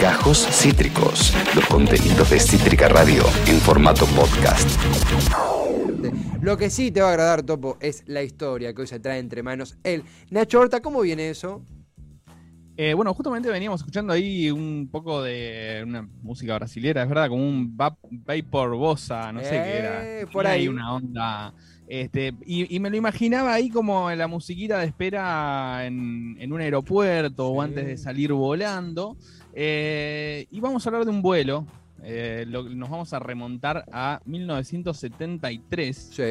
Gajos Cítricos, los contenidos de Cítrica Radio en formato podcast. Lo que sí te va a agradar, Topo, es la historia que hoy se trae entre manos él. Nacho Horta, ¿cómo viene eso? Eh, bueno, justamente veníamos escuchando ahí un poco de una música brasilera, es verdad, como un vapor bossa, no sé qué era. Eh, por ahí. una onda. Este, y, me lo imaginaba ahí como la musiquita de espera en, un aeropuerto o antes de salir volando. Eh, y vamos a hablar de un vuelo. nos vamos a remontar a 1973. Sí.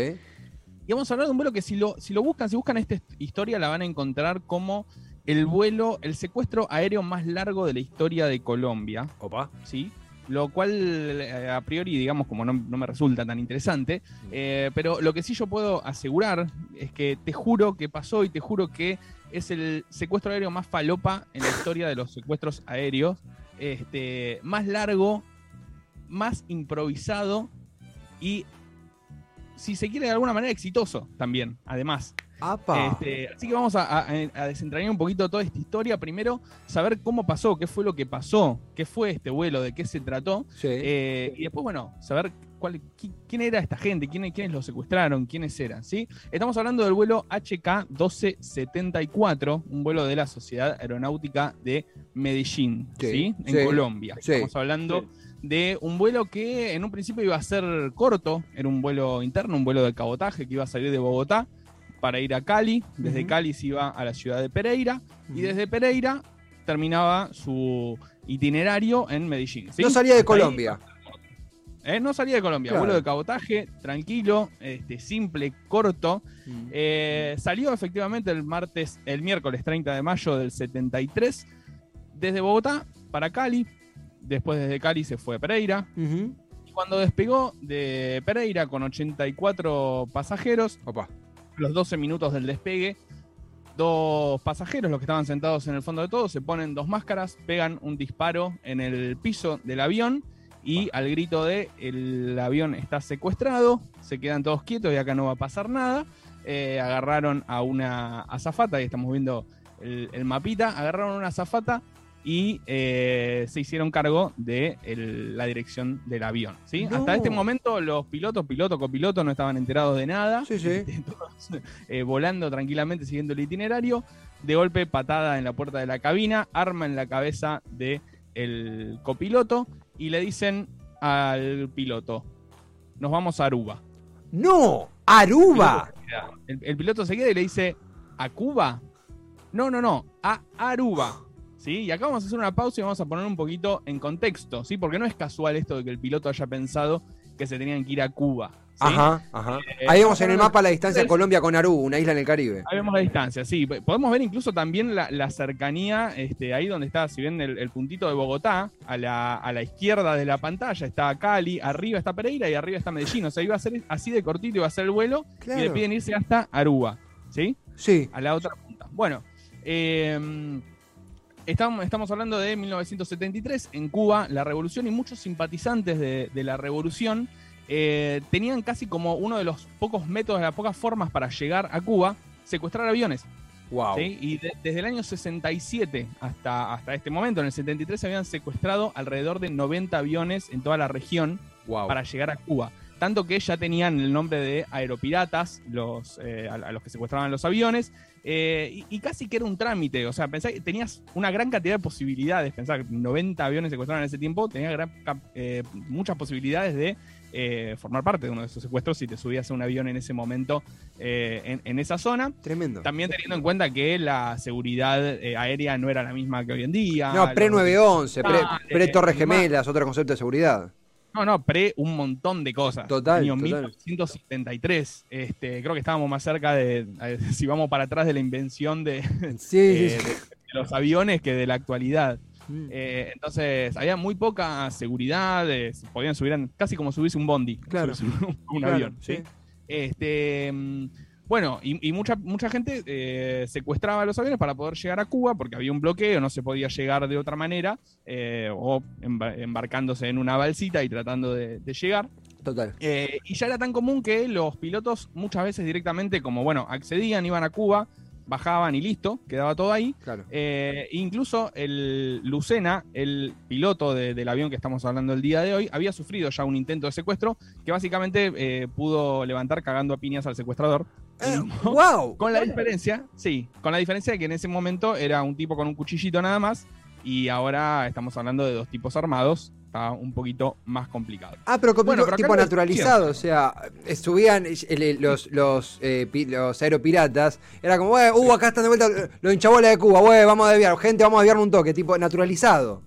Y vamos a hablar de un vuelo que si lo, si lo buscan, si buscan esta historia, la van a encontrar como el vuelo, el secuestro aéreo más largo de la historia de Colombia. Opa. ¿Sí? Lo cual, eh, a priori, digamos, como no, me resulta tan interesante. Eh, pero lo que sí yo puedo asegurar es que te juro que pasó y te juro que es el secuestro aéreo más falopa en la historia de los secuestros aéreos. Este, más largo, más improvisado y, si se quiere de alguna manera, exitoso también, además. Este, así que vamos a, desentrañar un poquito toda esta historia. Primero, saber cómo pasó, qué fue lo que pasó, qué fue este vuelo, de qué se trató. Eh, y después, bueno, saber cuál, quién era esta gente, quiénes, quiénes lo secuestraron, quiénes eran. ¿sí? Estamos hablando del vuelo HK-1274, un vuelo de la Sociedad Aeronáutica de Medellín, ¿sí? en Colombia. Estamos hablando de un vuelo que en un principio iba a ser corto, era un vuelo interno, un vuelo de cabotaje que iba a salir de Bogotá para ir a Cali. Desde Cali se iba a la ciudad de Pereira. Y desde Pereira terminaba su itinerario en Medellín. No salía de Colombia. ¿Eh? No salía de Colombia. Vuelo de cabotaje, tranquilo, este, simple, corto. Eh, salió efectivamente el martes, el miércoles 30 de mayo del 73, desde Bogotá para Cali. Después desde Cali se fue a Pereira. Y cuando despegó de Pereira con 84 pasajeros, Opa los 12 minutos del despegue, dos pasajeros, los que estaban sentados en el fondo de todo, se ponen dos máscaras, pegan un disparo en el piso del avión y al grito de el avión está secuestrado, se quedan todos quietos y acá no va a pasar nada. Eh, agarraron a una azafata, ahí estamos viendo el, el mapita, agarraron a una azafata y eh, se hicieron cargo de la dirección del avión. ¿sí? Hasta este momento los pilotos, piloto, copiloto no estaban enterados de nada. Sí, sí. Eh, volando tranquilamente, siguiendo el itinerario. De golpe, patada en la puerta de la cabina, arma en la cabeza del el copiloto y le dicen al piloto, nos vamos a Aruba. ¡No! ¡Aruba! El, el piloto se queda y le dice, ¿a Cuba? No, no, no, a Aruba. ¿Sí? Y acá vamos a hacer una pausa y vamos a poner un poquito en contexto, ¿sí? Porque no es casual esto de que el piloto haya pensado que se tenían que ir a Cuba. Ajá, ajá. Eh, ahí vemos en el mapa la distancia de Colombia con Aruba, una isla en el Caribe. Ahí vemos la distancia, sí. Podemos ver incluso también la, cercanía, este, ahí donde está, si ven el, puntito de Bogotá, a la, izquierda de la pantalla está Cali, arriba está Pereira y arriba está Medellín. O sea, iba a ser así de cortito, iba a ser el vuelo y le piden irse hasta Aruba, ¿sí? Sí. A la otra punta. Bueno, eh, Estamos, estamos, hablando de 1973, en Cuba, la revolución y muchos simpatizantes de, la revolución eh, tenían casi como uno de los pocos métodos, de las pocas formas para llegar a Cuba, secuestrar aviones. Wow. Y desde el año 67 hasta, hasta este momento, en el 73, se habían secuestrado alrededor de 90 aviones en toda la región para llegar a Cuba tanto que ya tenían el nombre de aeropiratas los, eh, a, los que secuestraban los aviones, eh, y, casi que era un trámite, o sea, pensá que tenías una gran cantidad de posibilidades, pensá que 90 aviones secuestraban en ese tiempo, tenías eh, muchas posibilidades de formar parte de uno de esos secuestros si te subías a un avión en ese momento en, esa zona. Tremendo. También teniendo en cuenta que la seguridad aérea no era la misma que hoy en día. No, pre-911, pre-Torres Gemelas, otro concepto de seguridad. No, no, pre un montón de cosas. Total. Año 1973. Este, creo que estábamos más cerca de, si vamos para atrás, de la invención de, eh, los aviones que de la actualidad. Mm. Eh, entonces, había muy poca seguridad, podían subir, casi como subirse un bondi. Claro. un, avión. ¿sí? Este. Bueno, y, mucha, mucha gente eh, secuestraba los aviones para poder llegar a Cuba porque había un bloqueo, no se podía llegar de otra manera, eh, o embarcándose en una balsita y tratando de, llegar. Total. Eh, y ya era tan común que los pilotos muchas veces directamente, como bueno, accedían, iban a Cuba, bajaban y listo, quedaba todo ahí. Claro. Eh, incluso el Lucena, el piloto de- del avión que estamos hablando el día de hoy, había sufrido ya un intento de secuestro que básicamente eh, pudo levantar cagando a piñas al secuestrador. Eh. ¡Wow! Con la diferencia, sí, con la diferencia de que en ese momento era un tipo con un cuchillito nada más y ahora estamos hablando de dos tipos armados. Está un poquito más complicado. Ah, pero como Bueno, tipo, pero naturalizado, o sea, eh, subían eh, los, los, eh, pi- los aeropiratas, era como, "Güey, uh, acá están de vuelta los hinchabolas de Cuba, güey, vamos a desviar, gente, vamos a desviarme un toque, tipo naturalizado.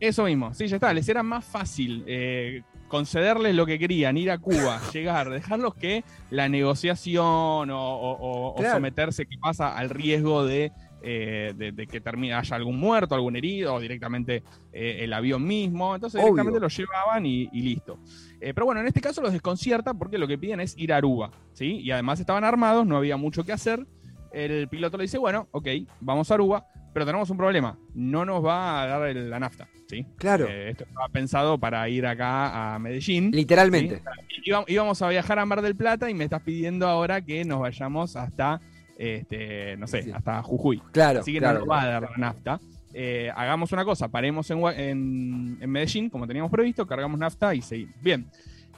Eso mismo, sí, ya está. Les era más fácil eh, concederles lo que querían, ir a Cuba, llegar, dejarlos que la negociación o, o- o- o Claro. someterse, que pasa al riesgo de, eh, de, de que termine, haya algún muerto, algún herido, o directamente eh, el avión mismo. Entonces Obvio. directamente los llevaban y, y listo. Eh, pero bueno, en este caso los desconcierta porque lo que piden es ir a Aruba, ¿sí? Y además estaban armados, no había mucho que hacer. El piloto le dice, bueno, ok, vamos a Aruba, pero tenemos un problema, no nos va a dar el- la nafta, ¿sí? Claro, Eh, esto estaba pensado para ir acá a Medellín. literalmente. Íbam- íbamos a viajar a Mar del Plata y me estás pidiendo ahora que nos vayamos hasta, este, no sé, Sí. hasta Jujuy. Claro, Así que claro. no nos va a dar la nafta. Eh, hagamos una cosa, paremos en- en Medellín, como teníamos previsto, cargamos nafta y seguimos. Bien.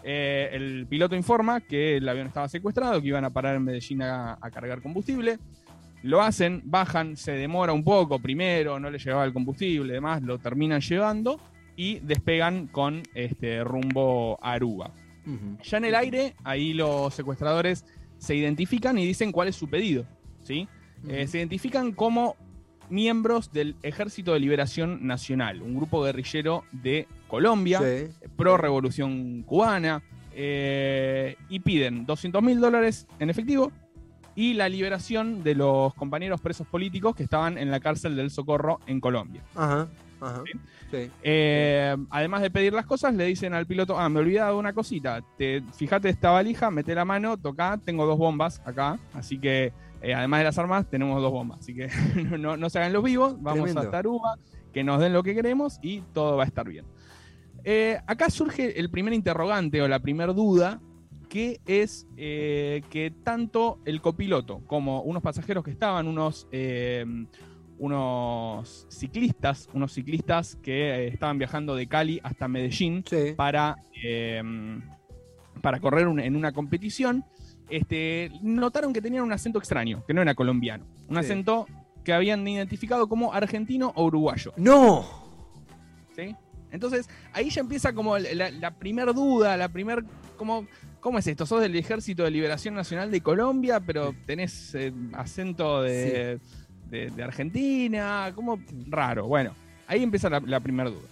Eh, el piloto informa que el avión estaba secuestrado, que iban a parar en Medellín a, a cargar combustible. Lo hacen, bajan, se demora un poco primero, no le llegaba el combustible, demás, lo terminan llevando y despegan con este rumbo a Aruba. Ya en el aire, ahí los secuestradores se identifican y dicen cuál es su pedido. ¿sí? Eh, se identifican como miembros del Ejército de Liberación Nacional, un grupo guerrillero de Colombia, Sí. pro revolución cubana, eh, y piden 200 mil dólares en efectivo y la liberación de los compañeros presos políticos que estaban en la cárcel del Socorro en Colombia. Ajá, ajá. ¿Sí? Sí. Eh, además de pedir las cosas, le dicen al piloto, ah, me olvidaba de una cosita, te, fíjate esta valija, mete la mano, toca, tengo dos bombas acá, así que eh, además de las armas, tenemos dos bombas, así que no, no se hagan los vivos, vamos Tremendo. hasta Aruba, que nos den lo que queremos y todo va a estar bien. Eh, acá surge el primer interrogante o la primera duda, que es eh, que tanto el copiloto como unos pasajeros que estaban, unos, eh, unos ciclistas, unos ciclistas que eh, estaban viajando de Cali hasta Medellín Sí. para, eh, para correr un- en una competición, este, notaron que tenían un acento extraño, que no era colombiano, un Sí. acento que habían identificado como argentino o uruguayo. ¡No! ¿sí? Entonces, ahí ya empieza como la, la primer duda, la primer, como, ¿cómo es esto? Sos del Ejército de Liberación Nacional de Colombia, pero tenés eh, acento de, de- de Argentina, como raro. Bueno, ahí empieza la, la primera duda.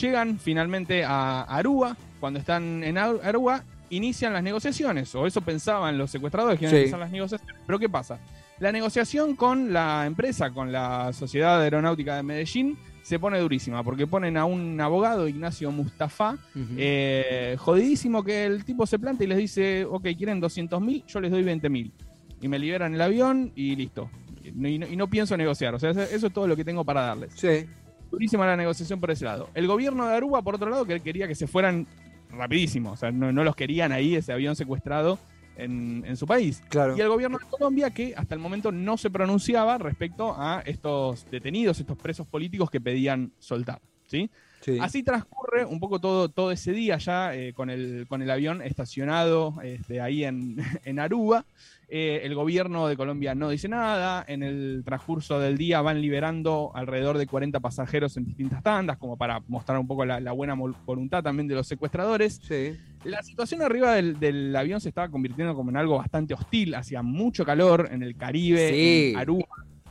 Llegan finalmente a Aruba, cuando están en Aru- Aruba, inician las negociaciones, o eso pensaban los secuestradores que iban Sí. a empezar las negociaciones. Pero ¿qué pasa? La negociación con la empresa, con la Sociedad Aeronáutica de Medellín, se pone durísima, porque ponen a un abogado, Ignacio Mustafa, eh, jodidísimo que el tipo se planta y les dice, ok, quieren 200 mil, yo les doy 20 mil. Y me liberan el avión y listo. Y no, y pienso negociar, o sea, eso eso es todo lo que tengo para darles. Sí. Durísima la negociación por ese lado. El gobierno de Aruba, por otro lado, que quería que se fueran rapidísimo, o sea, no, no los querían ahí, ese avión secuestrado en, en su país. Claro. Y el gobierno de Colombia, que hasta el momento no se pronunciaba respecto a estos detenidos, estos presos políticos que pedían soltar. ¿sí? Sí. Así transcurre un poco todo, todo ese día ya eh, con, el, con el avión estacionado este, ahí en, en Aruba. Eh, el gobierno de Colombia no dice nada. En el transcurso del día van liberando alrededor de 40 pasajeros en distintas tandas, como para mostrar un poco la, la buena voluntad también de los secuestradores. Sí. La situación arriba del, del avión se estaba convirtiendo como en algo bastante hostil. Hacía mucho calor en el Caribe, Sí. en Aruba.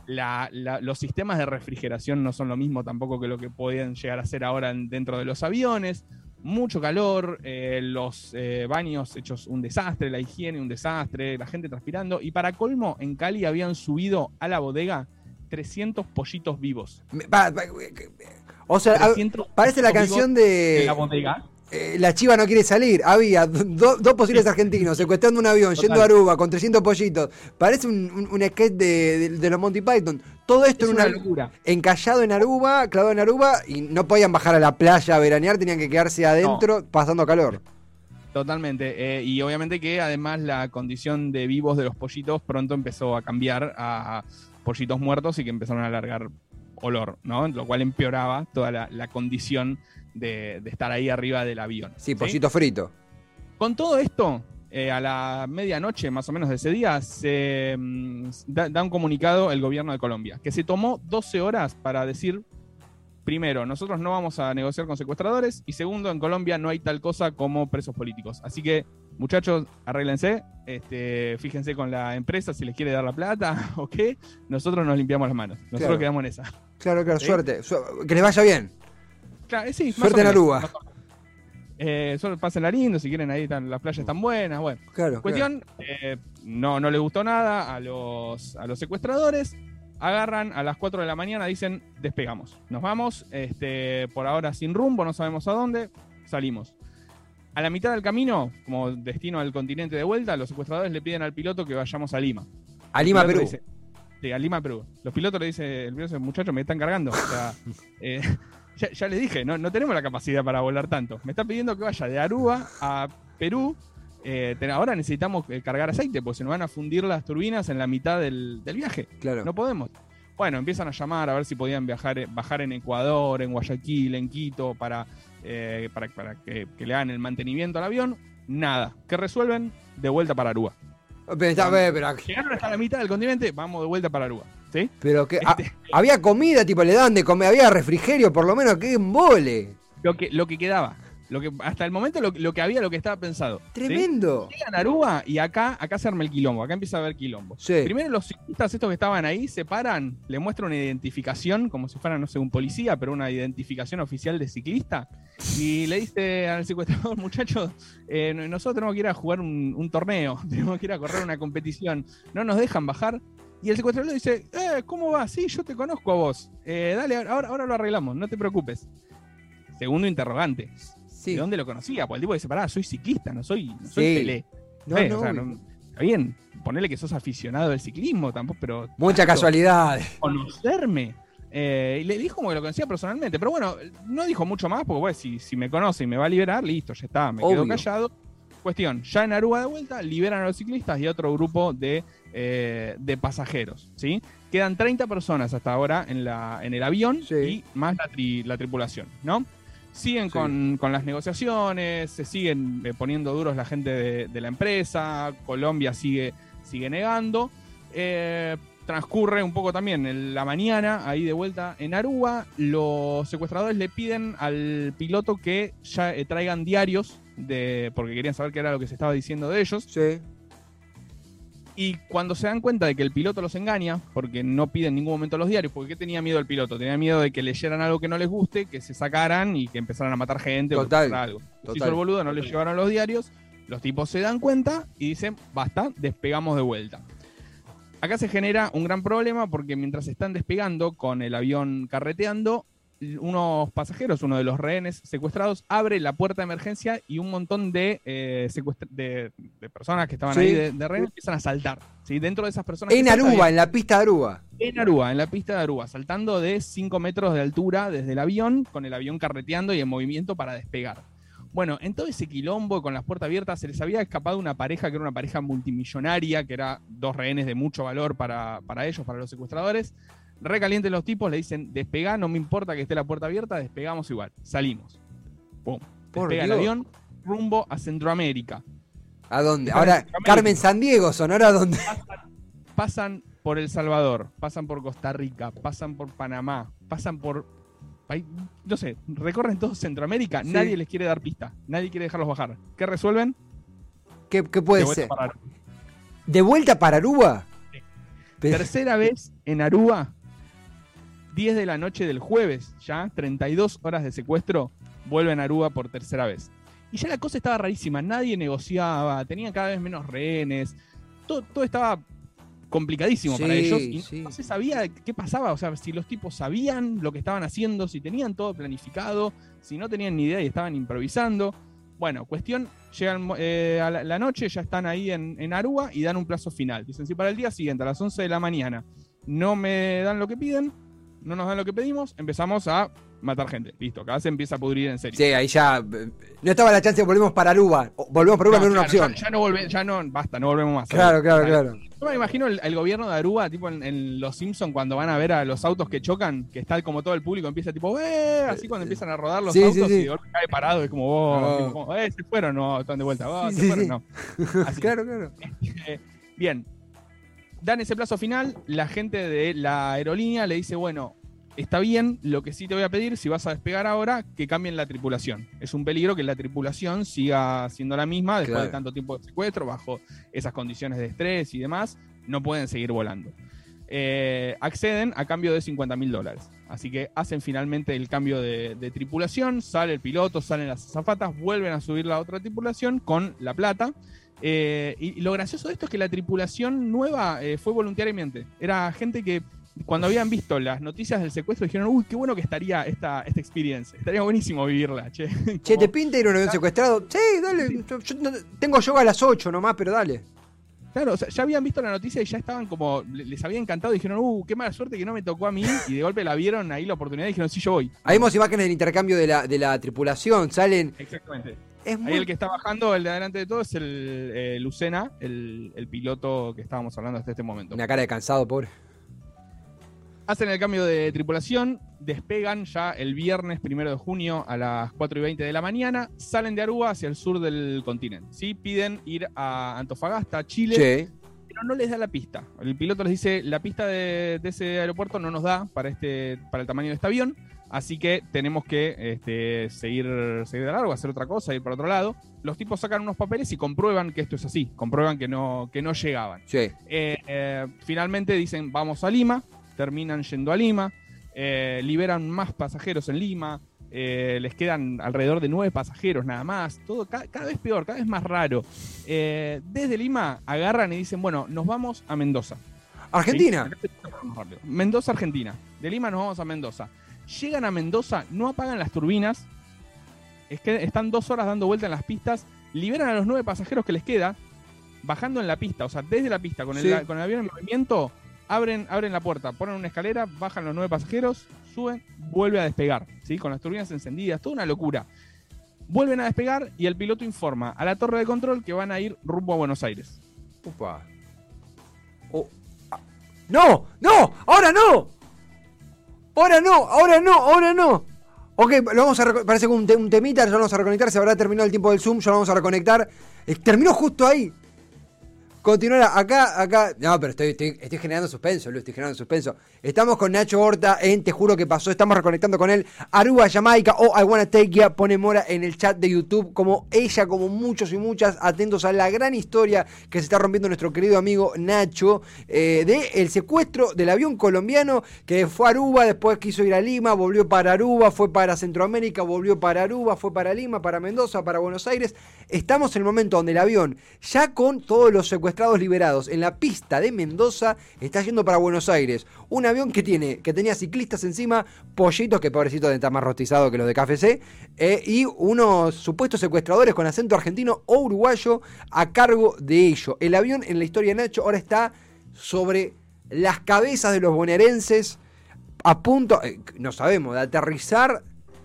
La- la- los sistemas de refrigeración no son lo mismo tampoco que lo que podían llegar a ser ahora en- dentro de los aviones. Mucho calor, eh, los eh, baños hechos un desastre, la higiene un desastre, la gente transpirando. Y para colmo, en Cali habían subido a la bodega 300 pollitos vivos. Pa- o sea, a- 300 parece la canción de en la bodega. Eh, La Chiva no quiere salir. Había do- dos posibles argentinos secuestrando un avión, Total. yendo a Aruba con 300 pollitos. Parece un, un, un sketch de, de- de los Monty Python. Todo esto Es en una una, locura. encallado en Aruba, clavado en Aruba, y no podían bajar a la playa a veranear, tenían que quedarse adentro pasando calor. Totalmente. eh, y obviamente que además la condición de vivos de los pollitos pronto empezó a cambiar a pollitos muertos y que empezaron a largar olor, ¿no? Lo cual empeoraba toda la, la condición de, de estar ahí arriba del avión. Sí, pollito frito. Con todo esto, eh, a la medianoche más o menos de ese día, se mm, da, da un comunicado el gobierno de Colombia, que se tomó 12 horas para decir, primero, nosotros no vamos a negociar con secuestradores, y segundo, en Colombia no hay tal cosa como presos políticos. Así que, muchachos, arréglense, este, fíjense con la empresa si les quiere dar la plata o qué, nosotros nos limpiamos las manos, nosotros Claro. quedamos en esa. Claro, claro, Sí. suerte. Su- que les vaya bien. Claro, sí, Suerte en Aruba. Eh, solo pásenla lindo, si quieren ahí están, las playas están buenas, bueno. Claro. Cuestión, eh, no, no les gustó nada a los, a los secuestradores. Agarran a las 4 de la mañana, dicen, despegamos. Nos vamos, este, por ahora sin rumbo, no sabemos a dónde, salimos. A la mitad del camino, como destino al continente de vuelta, los secuestradores le piden al piloto que vayamos a Lima. A Lima, Perú. le dice- sí, a Lima, Perú. Los pilotos le dicen, el piloto dice, muchachos, me están cargando. O sea, eh, ya, ya les dije, no, no tenemos la capacidad para volar tanto. Me están pidiendo que vaya de Aruba a Perú. Eh, ahora necesitamos eh, cargar aceite, porque se nos van a fundir las turbinas en la mitad del, del viaje. Claro. No podemos. Bueno, empiezan a llamar a ver si podían viajar, eh, bajar en Ecuador, en Guayaquil, en Quito, para, eh, para, para que, que le hagan el mantenimiento al avión. Nada. ¿Qué resuelven? De vuelta para Aruba. Está- pero, Llegaron hasta la mitad del continente, vamos de vuelta para Aruba. ¿Sí? pero que, ah, Este- había comida, tipo, le dan de comer, había refrigerio, por lo menos, que embole. Lo que, lo que quedaba. Lo que, hasta el momento lo, lo que había, lo que estaba pensado. ¿sí? Tremendo. Llegan a Aruba y acá, acá se arma el quilombo, acá empieza a haber quilombo. Sí. Primero los ciclistas estos que estaban ahí se paran, le muestran una identificación, como si fuera, no sé, un policía, pero una identificación oficial de ciclista, y le dice al secuestrador, muchachos, eh, nosotros tenemos que ir a jugar un, un torneo, tenemos que ir a correr una competición, no nos dejan bajar. Y el secuestrador le dice, eh, ¿cómo va? Sí, yo te conozco a vos. Eh, dale, ahora, ahora lo arreglamos, no te preocupes. Segundo interrogante. Sí. ¿De dónde lo conocía? Porque el tipo dice, pará, soy ciclista, no soy, no soy Sí. No, Eh, no, o sea, no- está bien, ponele que sos aficionado del ciclismo, tampoco, pero. Mucha tanto casualidad. Conocerme. Eh, y le dijo como que lo conocía personalmente, pero bueno, no dijo mucho más, porque bueno, si, si me conoce y me va a liberar, listo, ya está, me quedo callado. Cuestión, ya en Aruba de vuelta, liberan a los ciclistas y otro grupo de, eh, de pasajeros, ¿sí? Quedan 30 personas hasta ahora en, la, en el avión Sí. y más la, tri- la tripulación, ¿no? Siguen Sí. con, con las negociaciones, se siguen eh, poniendo duros la gente de, de la empresa, Colombia sigue, sigue negando. Eh, transcurre un poco también en la mañana, ahí de vuelta en Aruba, los secuestradores le piden al piloto que ya eh, traigan diarios, de, porque querían saber qué era lo que se estaba diciendo de ellos. Sí. Y cuando se dan cuenta de que el piloto los engaña, porque no pide en ningún momento los diarios, porque ¿qué tenía miedo el piloto? Tenía miedo de que leyeran algo que no les guste, que se sacaran y que empezaran a matar gente o que Total, pasara algo. Total. hizo el boludo, no les llevaron los diarios, los tipos se dan cuenta y dicen, basta, despegamos de vuelta. Acá se genera un gran problema porque mientras están despegando con el avión carreteando, unos pasajeros, uno de los rehenes secuestrados, abre la puerta de emergencia y un montón de, eh, de, de personas que estaban Sí. ahí de, de rehenes empiezan a saltar. ¿sí? Dentro de esas personas. En saltan, Aruba, en la pista de Aruba. en Aruba, en la pista de Aruba, saltando de 5 metros de altura desde el avión, con el avión carreteando y en movimiento para despegar. Bueno, en todo ese quilombo con las puertas abiertas se les había escapado una pareja que era una pareja multimillonaria, que era dos rehenes de mucho valor para, para ellos, para los secuestradores. Recalientes los tipos, le dicen, despegá, no me importa que esté la puerta abierta, despegamos igual. Salimos. Pum. Despega el avión rumbo a Centroamérica. ¿A dónde? Ahora, Centroamérica. Carmen San Diego, Sonora, ¿dónde? pasan por El Salvador, pasan por Costa Rica, pasan por Panamá, pasan por. No sé, recorren todo Centroamérica, Sí. nadie les quiere dar pista, nadie quiere dejarlos bajar. ¿Qué resuelven? ¿Qué, qué puede De ser? ¿De vuelta para Aruba? Sí. Tercera vez en Aruba, 10 de la noche del jueves, ya, 32 horas de secuestro, vuelven a Aruba por tercera vez. Y ya la cosa estaba rarísima, nadie negociaba, tenían cada vez menos rehenes, todo, todo estaba complicadísimo para ellos y sí. no se sabía qué pasaba, o sea, si los tipos sabían lo que estaban haciendo, si tenían todo planificado, si no tenían ni idea y estaban improvisando. Bueno, cuestión, llegan eh, a la, la noche, ya están ahí en, en Aruba y dan un plazo final. Dicen, si para el día siguiente, a las 11 de la mañana, no me dan lo que piden, no nos dan lo que pedimos, empezamos a matar gente. Listo, acá se empieza a pudrir en serio. Sí, ahí ya. eh, No estaba la chance de volvemos para Aruba. Volvemos para Aruba no, era una opción. Ya, ya no volve- ya no, basta, no volvemos más. Claro, claro, claro. Yo me imagino el, el gobierno de Aruba, tipo en, en Los Simpsons, cuando van a ver a los autos que chocan, que está como todo el público, empieza tipo, ¡eh! Así cuando empiezan a rodar los Sí, autos sí. y de golpe cae parado, es como, oh, Oh. ¡eh! Se fueron, no, están de vuelta, oh, se fueron, no. Así. Claro, claro. Bien, dan ese plazo final, la gente de la aerolínea le dice, bueno, está bien, lo que sí te voy a pedir, si vas a despegar ahora, que cambien la tripulación. Es un peligro que la tripulación siga siendo la misma después Claro. de tanto tiempo de secuestro, bajo esas condiciones de estrés y demás, no pueden seguir volando. Eh, acceden a cambio de 50 mil dólares. Así que hacen finalmente el cambio de, de tripulación, sale el piloto, salen las azafatas, vuelven a subir la otra tripulación con la plata. Eh, y, lo gracioso de esto es que la tripulación nueva eh, fue voluntariamente. Era gente que cuando habían visto las noticias del secuestro dijeron, uy, qué bueno que estaría esta, esta experiencia. Estaría buenísimo vivirla, che. Che, ¿te pinta ir a un avión secuestrado? Sí, dale. Yo- yo tengo yoga a las 8 nomás, pero dale. Claro, o sea, ya habían visto la noticia y ya estaban como, le- les había encantado y dijeron, uh, qué mala suerte que no me tocó a mí. Y de golpe la vieron ahí la oportunidad y dijeron, sí, yo voy. Ahí vemos imágenes del intercambio de la, de la tripulación. Salen. Exactamente. Es Ahí el que está bajando, el de adelante de todo, es el eh, Lucena, el, el piloto que estábamos hablando hasta este momento. Una cara de cansado, pobre. Hacen el cambio de tripulación, despegan ya el viernes primero de junio a las 4 y 20 de la mañana, salen de Aruba hacia el sur del continente. ¿sí? Piden ir a Antofagasta, Chile, Che. pero no les da la pista. El piloto les dice, la pista de, de ese aeropuerto no nos da para, este, para el tamaño de este avión, así que tenemos que este, seguir, seguir de largo, hacer otra cosa, ir para otro lado. Los tipos sacan unos papeles y comprueban que esto es así, comprueban que no, que no llegaban. Che. Eh, eh, finalmente dicen vamos a Lima, terminan yendo a Lima, eh, liberan más pasajeros en Lima, les quedan alrededor de nueve pasajeros nada más, todo ca- cada vez peor, cada vez más raro. Desde Lima agarran y dicen, bueno, nos vamos a Mendoza. Argentina. ¿Sí? Mendoza, Argentina. De Lima nos vamos a Mendoza. Llegan a Mendoza, no apagan las turbinas, es que están dos horas dando vuelta en las pistas, liberan a los nueve pasajeros que les queda, bajando en la pista, o sea, desde la pista, con el, Sí. con el avión en movimiento, abren, abren la puerta, ponen una escalera, bajan los nueve pasajeros, suben, vuelve a despegar, ¿sí? Con las turbinas encendidas, toda una locura. Vuelven a despegar y el piloto informa a la torre de control que van a ir rumbo a Buenos Aires. Upa. Oh, ah. ¡No! ¡No! ¡Ahora no! ¡Ahora no! ¡Ahora no! ¡Ahora no! Ok, lo vamos a parece que un, te- temita, ya lo vamos a reconectar, se habrá terminado el tiempo del Zoom, ya lo vamos a reconectar. Eh, terminó justo ahí. Continuará acá, acá. No, pero estoy, estoy, generando suspenso, Luis, estoy generando suspenso. Estamos con Nacho Horta en Te Juro que pasó. Estamos reconectando con él. Aruba, Jamaica o I Wanna Take Ya. Pone Mora en el chat de YouTube. Como ella, como muchos y muchas, atentos a la gran historia que se está rompiendo nuestro querido amigo Nacho. eh, de el secuestro del avión colombiano que fue a Aruba, después quiso ir a Lima, volvió para Aruba, fue para Centroamérica, volvió para Aruba, fue para Lima, para Mendoza, para Buenos Aires. Estamos en el momento donde el avión, ya con todos los secuestrados liberados en la pista de Mendoza, está yendo para Buenos Aires. Un avión que tiene, que tenía ciclistas encima, pollitos, que pobrecito estar más rostizado que los de KFC, eh, y unos supuestos secuestradores con acento argentino o uruguayo a cargo de ello. El avión en la historia de Nacho ahora está sobre las cabezas de los bonaerenses a punto, eh, no sabemos, de aterrizar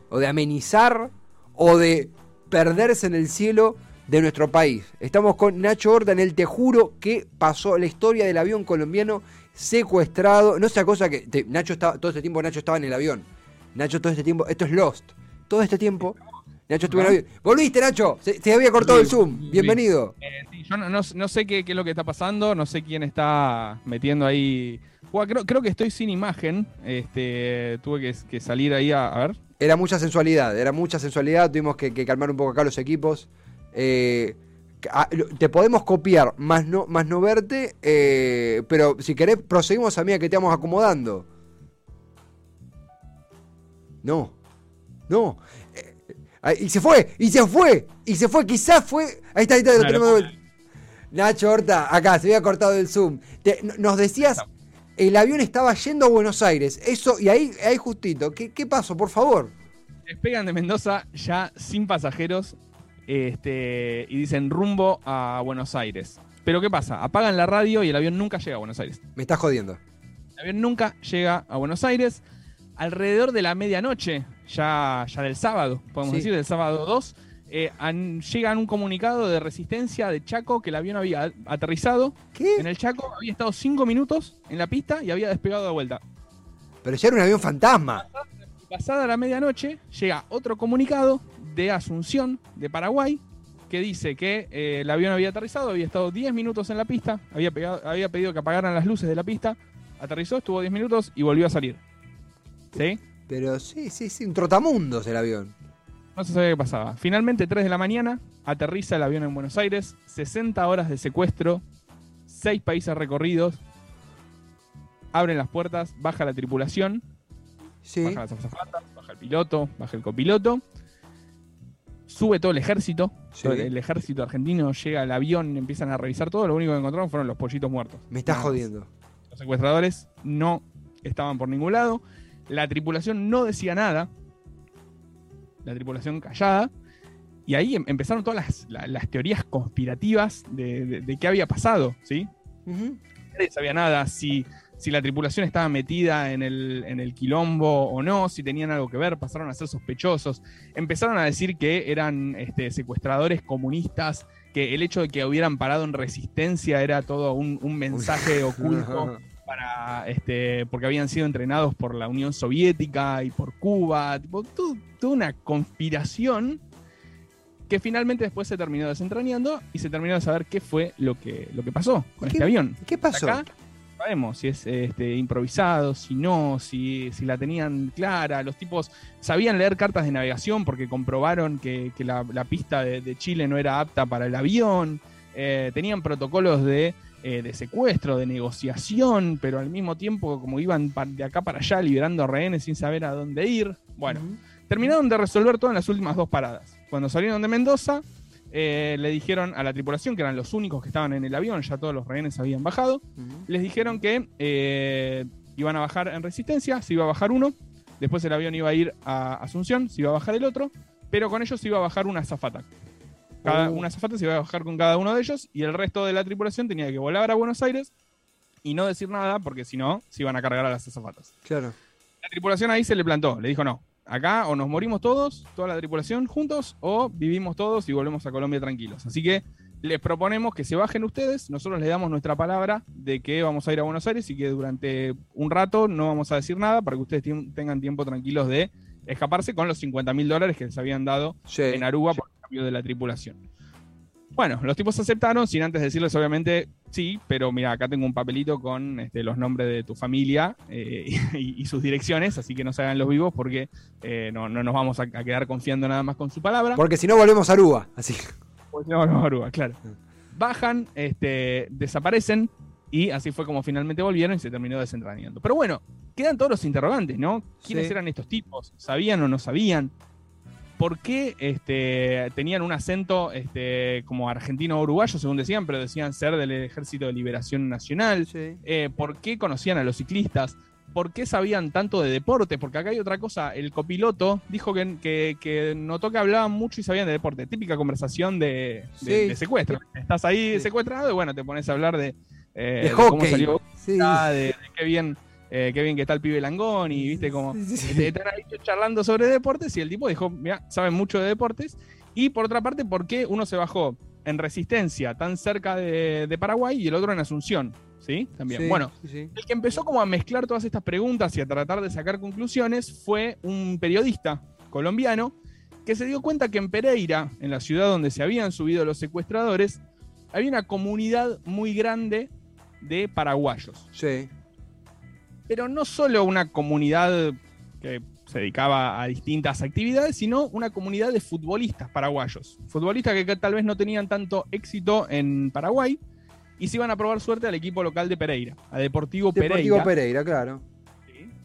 o de amenizar o de perderse en el cielo de nuestro país. Estamos con Nacho Horta en el Te Juro que pasó la historia del avión colombiano secuestrado. No sea cosa que te- Nacho estaba, todo este tiempo Nacho estaba en el avión. Nacho todo este tiempo, esto es Lost. Todo este tiempo Nacho estuvo en el avión. Volviste Nacho, se, se había cortado el Zoom. Bienvenido. Eh, sí, yo no, no- no sé qué, qué es lo que está pasando, no sé quién está metiendo ahí. Creo, creo que estoy sin imagen. Este, tuve que, que salir ahí a, a ver. Era mucha sensualidad, era mucha sensualidad, tuvimos que, que calmar un poco acá los equipos. Eh, ah, te podemos copiar, más no, más no verte, eh, pero si querés proseguimos a medida que te vamos acomodando. No, no. Eh, eh, y se fue, y se fue, y se fue, quizás fue... Ahí está, ahí está, lo tenemos. Nacho Horta, acá, se había cortado el Zoom. Te- nos decías, el avión estaba yendo a Buenos Aires, eso, y ahí, ahí justito, ¿qué, qué pasó, por favor? Despegan de Mendoza ya sin pasajeros este, y dicen rumbo a Buenos Aires. Pero ¿qué pasa? Apagan la radio y el avión nunca llega a Buenos Aires. Me estás jodiendo. El avión nunca llega a Buenos Aires. alrededor de la medianoche, ya, ya del sábado, podemos Sí. decir, del sábado 2, eh, an- llegan un comunicado de resistencia de Chaco que el avión había aterrizado ¿Qué? en el Chaco, había estado cinco minutos en la pista y había despegado de vuelta. Pero ya era un avión fantasma. Pasada la medianoche, llega otro comunicado de Asunción, de Paraguay, que dice que eh, el avión había aterrizado, había estado 10 minutos en la pista, había, pegado- había pedido que apagaran las luces de la pista, aterrizó, estuvo 10 minutos y volvió a salir. ¿Sí? Pero sí, sí, sí, un trotamundos el avión. No se sabía qué pasaba. Finalmente, 3 de la mañana, aterriza el avión en Buenos Aires, 60 horas de secuestro, 6 países recorridos, abren las puertas, baja la tripulación, Sí. baja las azafatas, baja el piloto, baja el copiloto, sube todo el ejército, Sí. todo el, ejército argentino llega al avión, empiezan a revisar todo, lo único que encontraron fueron los pollitos muertos. Me estás jodiendo. Los secuestradores no estaban por ningún lado, la tripulación no decía nada, la tripulación callada, y ahí em- empezaron todas las, la- las teorías conspirativas de, de- de qué había pasado, ¿sí? Nadie sabía nada, si, si la tripulación estaba metida en el, en el quilombo o no, si tenían algo que ver, pasaron a ser sospechosos, empezaron a decir que eran este, secuestradores comunistas, que el hecho de que hubieran parado en resistencia era todo un, un mensaje oculto para este porque habían sido entrenados por la Unión Soviética y por Cuba, tipo, toda una conspiración que finalmente después se terminó desentrañando y se terminó de saber qué fue lo que, lo que pasó con ¿Qué- este avión. ¿Qué pasó? Acá sabemos si es este, improvisado, si no, si, si la tenían clara. Los tipos sabían leer cartas de navegación porque comprobaron que, que la, la pista de, de Chile no era apta para el avión. Eh, tenían protocolos de, eh, de secuestro, de negociación, pero al mismo tiempo como iban de acá para allá liberando rehenes sin saber a dónde ir. Bueno, terminaron de resolver todo en las últimas dos paradas. Cuando salieron de Mendoza, eh, le dijeron a la tripulación, que eran los únicos que estaban en el avión, ya todos los rehenes habían bajado, les dijeron que eh, iban a bajar en resistencia, se iba a bajar uno, después el avión iba a ir a Asunción, se iba a bajar el otro, pero con ellos se iba a bajar una azafata. Cada, Oh. Una azafata se iba a bajar con cada uno de ellos y el resto de la tripulación tenía que volar a Buenos Aires y no decir nada porque si no, se iban a cargar a las azafatas. Claro. La tripulación ahí se le plantó, le dijo no, acá o nos morimos todos, toda la tripulación juntos, o vivimos todos y volvemos a Colombia tranquilos. Así que les proponemos que se bajen ustedes, nosotros les damos nuestra palabra de que vamos a ir a Buenos Aires y que durante un rato no vamos a decir nada para que ustedes tengan tiempo tranquilos de escaparse con los 50 mil dólares que les habían dado Sí. en Aruba por el cambio de la tripulación. Bueno, los tipos aceptaron, sin antes decirles, obviamente, sí, pero mira, acá tengo un papelito con este, los nombres de tu familia eh, y, y sus direcciones, así que no se hagan los vivos porque eh, no, no nos vamos a, a quedar confiando nada más con su palabra. Porque si no volvemos a Aruba. Así. Pues no, no, Aruba, claro. Bajan, este, desaparecen y así fue como finalmente volvieron y se terminó desentrañando. Pero bueno, quedan todos los interrogantes, ¿no? ¿Quiénes Sí. eran estos tipos? ¿Sabían o no sabían? ¿Por qué este, tenían un acento este, como argentino uruguayo, según decían, pero decían ser del Ejército de Liberación Nacional? Sí. Eh, ¿Por qué conocían a los ciclistas? ¿Por qué sabían tanto de deporte? Porque acá hay otra cosa. El copiloto dijo que, que- que notó que hablaban mucho y sabían de deporte. Típica conversación de, de- Sí. de secuestro. Estás ahí Sí. secuestrado y bueno, te pones a hablar de, eh, De cómo hockey. salió Sí. Ah, de, de qué bien eh, qué bien que está el pibe Langón y viste como Sí, sí, sí. este, están ahí charlando sobre deportes y el tipo dijo, mira, saben mucho de deportes. Y por otra parte, ¿por qué uno se bajó en Resistencia tan cerca de, de Paraguay y el otro en Asunción? ¿Sí? También. Bueno, el que empezó como a mezclar todas estas preguntas y a tratar de sacar conclusiones fue un periodista colombiano que se dio cuenta que en Pereira, en la ciudad donde se habían subido los secuestradores, había una comunidad muy grande de paraguayos Sí. Pero no solo una comunidad que se dedicaba a distintas actividades, sino una comunidad de futbolistas paraguayos. Futbolistas que, tal vez no tenían tanto éxito en Paraguay y se iban a probar suerte al equipo local de Pereira, a Deportivo, Deportivo Pereira. Pereira, claro.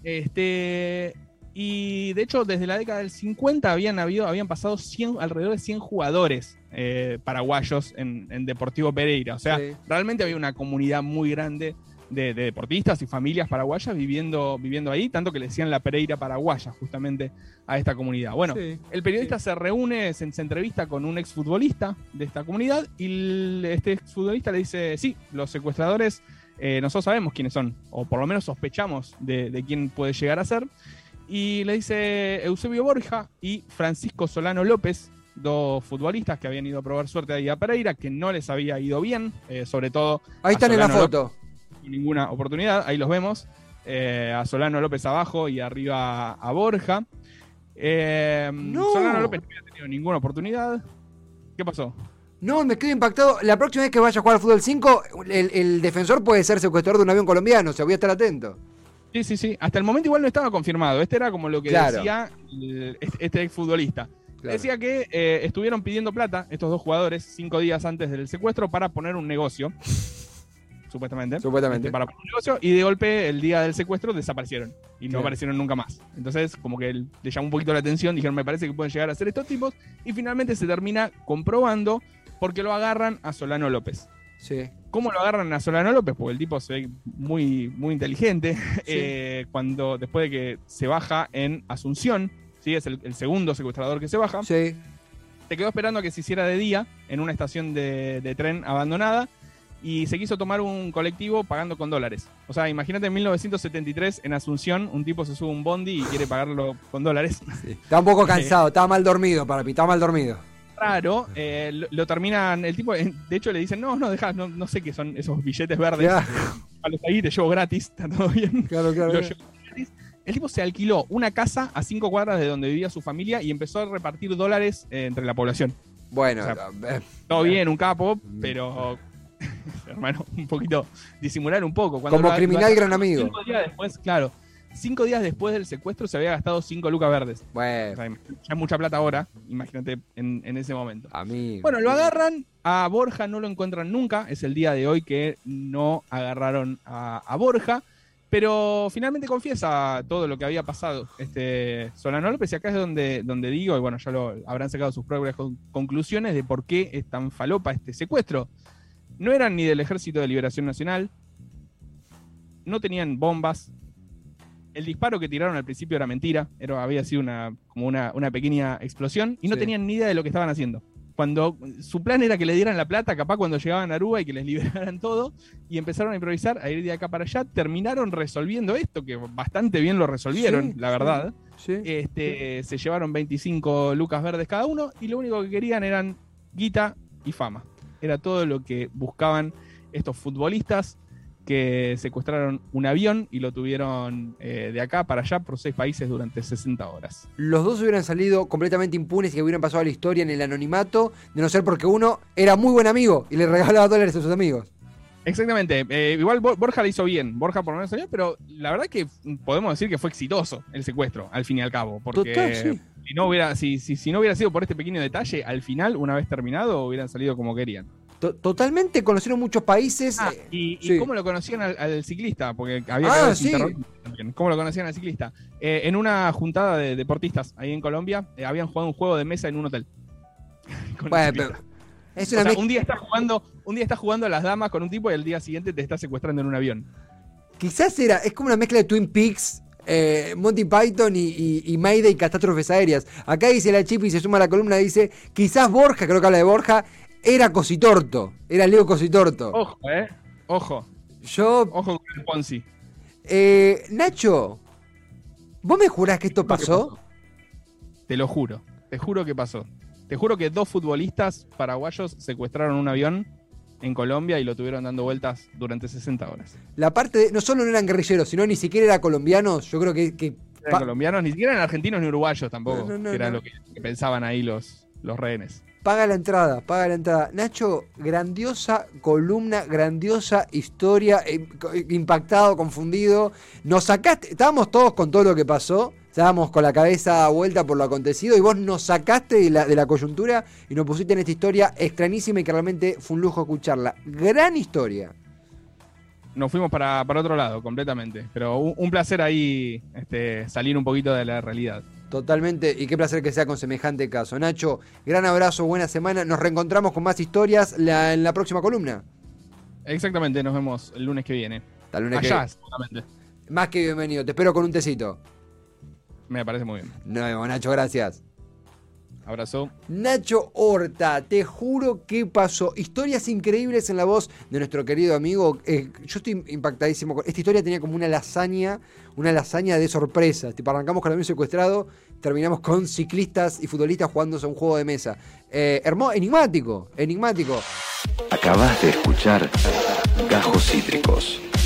Este, y de hecho, desde la década del 50 habían, habido, habían pasado 100, alrededor de 100 jugadores eh, paraguayos en, en Deportivo Pereira. O sea, Sí. realmente había una comunidad muy grande de, de deportistas y familias paraguayas viviendo, viviendo ahí, tanto que le decían la Pereira paraguaya justamente a esta comunidad. Bueno, Sí. el periodista se reúne, se, se entrevista con un exfutbolista de esta comunidad y el- este exfutbolista le dice, sí, los secuestradores, eh, nosotros sabemos quiénes son, o por lo menos sospechamos de, de quién puede llegar a ser. y le dice Eusebio Borja y Francisco Solano López, dos futbolistas que habían ido a probar suerte ahí a Pereira, que no les había ido bien, eh, sobre todo. Ahí están en la foto. Ninguna oportunidad, ahí los vemos. eh, a Solano López abajo y arriba a Borja. Eh, No. Solano López no había tenido ninguna oportunidad. ¿Qué pasó? No, me quedo impactado. La próxima vez que vaya a jugar al fútbol 5, el, el defensor puede ser secuestrador de un avión colombiano. O sea, voy a estar atento. Sí, sí, sí. Hasta el momento igual no estaba confirmado. Este era como lo que Claro. decía el- este- este exfutbolista. Claro. Decía que eh, estuvieron pidiendo plata, estos dos jugadores, cinco días antes del secuestro, para poner un negocio. Supuestamente. Supuestamente. Este, para poner un negocio. Y de golpe, el día del secuestro, desaparecieron. Y no Claro. aparecieron nunca más. Entonces, como que él- le llamó un poquito la atención. Dijeron, me parece que pueden llegar a ser estos tipos. Y finalmente se termina comprobando porque lo agarran a Solano López. Sí. ¿Cómo lo agarran a Solano López? Porque el tipo se ve muy, muy inteligente. Eh, cuando después de que se baja en Asunción, ¿sí? es el, el segundo secuestrador que se baja, Sí. se quedó esperando a que se hiciera de día en una estación de, de tren abandonada y se quiso tomar un colectivo pagando con dólares. O sea, imagínate en 1973 en Asunción, un tipo se sube a un bondi y quiere pagarlo con dólares. Estaba un poco cansado, estaba mal dormido, para estaba mal dormido. Raro, eh, lo, lo terminan, el tipo, eh, de hecho le dicen, no, no, deja, no, no sé qué son esos billetes verdes. Ya. A los ahí te llevo gratis, está todo bien. Claro, claro. Lo llevó gratis. El tipo se alquiló una casa a cinco cuadras de donde vivía su familia y empezó a repartir dólares eh, entre la población. Bueno, O sea, eh, Todo bien, un capo, Mm. pero hermano, un poquito disimular un poco. Cuando como lo- criminal lo- gran amigo. Cinco días después, claro, cinco días después del secuestro se había gastado cinco lucas verdes. O Bueno, sea, ya es mucha plata ahora, imagínate en, en ese momento. amigo. Bueno, lo agarran, a Borja no lo encuentran nunca, es el día de hoy que no agarraron a, a Borja, pero finalmente confiesa todo lo que había pasado este Solano López y acá es donde, donde digo, y bueno, ya lo habrán sacado sus propias con- conclusiones de por qué es tan falopa este secuestro. No eran ni del Ejército de Liberación Nacional, no tenían bombas, el disparo que tiraron al principio era mentira, era, había sido una, como una, una pequeña explosión y no Sí. tenían ni idea de lo que estaban haciendo. Cuando su plan era que le dieran la plata, capaz cuando llegaban a Aruba y que les liberaran todo, y empezaron a improvisar, a ir de acá para allá, terminaron resolviendo esto, que bastante bien lo resolvieron, Sí, la verdad. Sí. Este, se llevaron 25 lucas verdes cada uno, y lo único que querían eran guita y fama. Era todo lo que buscaban estos futbolistas que secuestraron un avión y lo tuvieron eh, de acá para allá por seis países durante 60 horas. Los dos hubieran salido completamente impunes y hubieran pasado a la historia en el anonimato, de no ser porque uno era muy buen amigo y le regalaba dólares a sus amigos. Exactamente. eh, igual Bo- Borja le hizo bien. Borja por lo menos salió, pero la verdad que podemos decir que fue exitoso el secuestro, al fin y al cabo. Porque Total, sí. Si, no hubiera, si, si, si no hubiera sido por este pequeño detalle, al final, una vez terminado, hubieran salido como querían. To- Totalmente conocieron muchos países. Ah, eh, y, cómo lo conocían al, al ciclista, porque había Ah, sí. también. ¿Cómo lo conocían al ciclista? Eh, en una juntada de deportistas ahí en Colombia, eh, habían jugado un juego de mesa en un hotel. Bueno, pero es O una sea, mezcla- un día estás jugando, un día estás jugando a las damas con un tipo y el día siguiente te está secuestrando en un avión. Quizás era, es como una mezcla de Twin Peaks, eh, Monty Python y, y, y Mayday y catástrofes aéreas. Acá dice la chip y se suma a la columna, dice, quizás Borja, creo que habla de Borja, era Cositorto, era Leo Cositorto. Ojo, eh. Ojo, Yo, ojo con el Ponzi. eh, Nacho, ¿vos me jurás que esto ¿Qué pasó? Te lo juro. Te juro que pasó. Te juro que dos futbolistas paraguayos secuestraron un avión en Colombia y lo tuvieron dando vueltas durante 60 horas. La parte de, no solo no eran guerrilleros, sino ni siquiera eran colombianos, yo creo que... que Eran colombianos, ni siquiera eran argentinos ni uruguayos tampoco, No, no, no, que era lo que, que pensaban ahí los, los rehenes. Paga la entrada, paga la entrada. Nacho, grandiosa columna, grandiosa historia, eh, impactado, confundido. Nos sacaste, estábamos todos con todo lo que pasó, estábamos con la cabeza vuelta por lo acontecido y vos nos sacaste de la, de la coyuntura y nos pusiste en esta historia extrañísima y que realmente fue un lujo escucharla. Gran historia. Nos fuimos para, para otro lado, completamente. Pero un, un placer ahí este, salir un poquito de la realidad. Totalmente, y qué placer que sea con semejante caso. Nacho, gran abrazo, buena semana. Nos reencontramos con más historias la- en la próxima columna. Exactamente, nos vemos el lunes que viene. Hasta el lunes que- Allá, seguramente. Más que bienvenido. Te espero con un tecito. Me parece muy bien. Nos vemos, Nacho, gracias. Abrazo. Nacho Horta, te juro que pasó. Historias increíbles en la voz de nuestro querido amigo. Eh, yo estoy impactadísimo. con- Esta historia tenía como una lasaña, una lasaña de sorpresas. Tipo, arrancamos con el avión secuestrado, terminamos con ciclistas y futbolistas jugándose a un juego de mesa. Eh, hermoso, enigmático, enigmático. Acabas de escuchar Gajos Cítricos.